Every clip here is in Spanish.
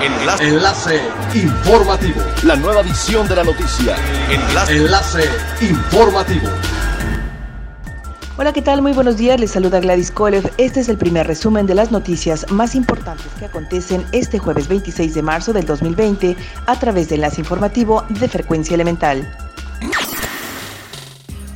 Enlace. Enlace informativo. La nueva edición de la noticia. Enlace. Enlace informativo. Hola, ¿qué tal? Muy buenos días. Les saluda Gladys Kolev. Este es el primer resumen de las noticias más importantes que acontecen este jueves 26 de marzo del 2020 a través de Enlace Informativo de Frecuencia Elemental.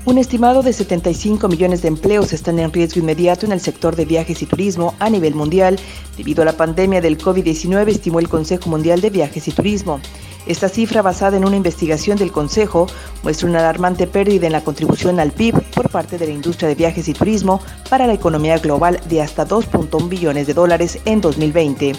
Un estimado de 75 millones de empleos están en riesgo inmediato en el sector de viajes y turismo a nivel mundial debido a la pandemia del COVID-19, estimó el Consejo Mundial de Viajes y Turismo. Esta cifra, basada en una investigación del Consejo, muestra una alarmante pérdida en la contribución al PIB por parte de la industria de viajes y turismo para la economía global de hasta 2.1 billones de dólares en 2020.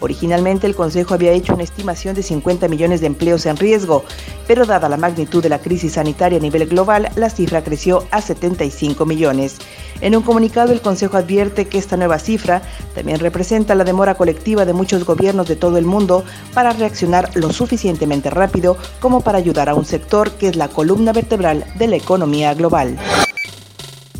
Originalmente el Consejo había hecho una estimación de 50 millones de empleos en riesgo, pero dada la magnitud de la crisis sanitaria a nivel global, la cifra creció a 75 millones. En un comunicado el Consejo advierte que esta nueva cifra también representa la demora colectiva de muchos gobiernos de todo el mundo para reaccionar lo suficientemente rápido como para ayudar a un sector que es la columna vertebral de la economía global.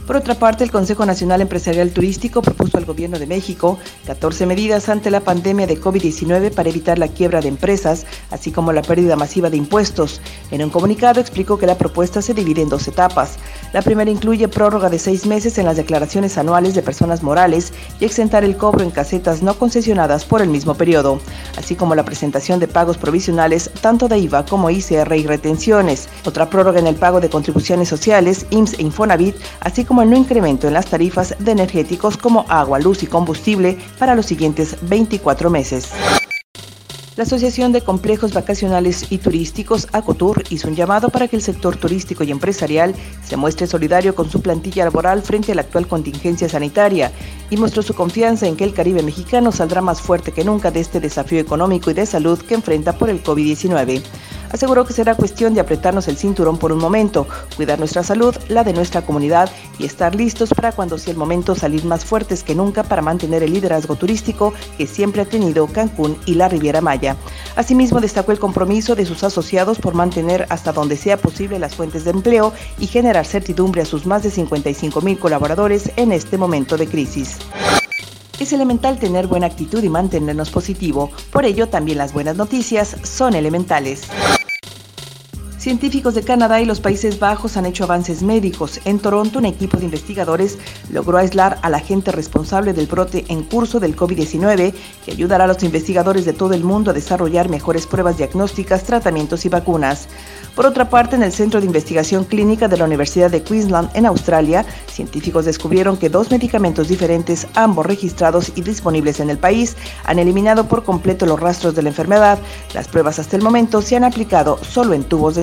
Por otra parte, el Consejo Nacional Empresarial Turístico propuso al Gobierno de México 14 medidas ante la pandemia de COVID-19 para evitar la quiebra de empresas, así como la pérdida masiva de impuestos. En un comunicado explicó que la propuesta se divide en dos etapas. La primera incluye prórroga de seis meses en las declaraciones anuales de personas morales y exentar el cobro en casetas no concesionadas por el mismo periodo, así como la presentación de pagos provisionales tanto de IVA como ICR y retenciones. Otra prórroga en el pago de contribuciones sociales, IMSS e Infonavit, así como el no incremento en las tarifas de energéticos como agua, luz y combustible para los siguientes 24 meses. La Asociación de Complejos Vacacionales y Turísticos, ACOTUR, hizo un llamado para que el sector turístico y empresarial se muestre solidario con su plantilla laboral frente a la actual contingencia sanitaria y mostró su confianza en que el Caribe mexicano saldrá más fuerte que nunca de este desafío económico y de salud que enfrenta por el COVID-19 aseguró que será cuestión de apretarnos el cinturón por un momento, cuidar nuestra salud, la de nuestra comunidad y estar listos para cuando sea el momento salir más fuertes que nunca para mantener el liderazgo turístico que siempre ha tenido Cancún y la Riviera Maya. Asimismo, destacó el compromiso de sus asociados por mantener hasta donde sea posible las fuentes de empleo y generar certidumbre a sus más de 55 mil colaboradores en este momento de crisis. Es elemental tener buena actitud y mantenernos positivo, por ello también las buenas noticias son elementales. Científicos de Canadá y los Países Bajos han hecho avances médicos. En Toronto, un equipo de investigadores logró aislar al agente responsable del brote en curso del COVID-19, que ayudará a los investigadores de todo el mundo a desarrollar mejores pruebas diagnósticas, tratamientos y vacunas. Por otra parte, en el Centro de Investigación Clínica de la Universidad de Queensland, en Australia, científicos descubrieron que dos medicamentos diferentes, ambos registrados y disponibles en el país, han eliminado por completo los rastros de la enfermedad. Las pruebas hasta el momento se han aplicado solo en tubos de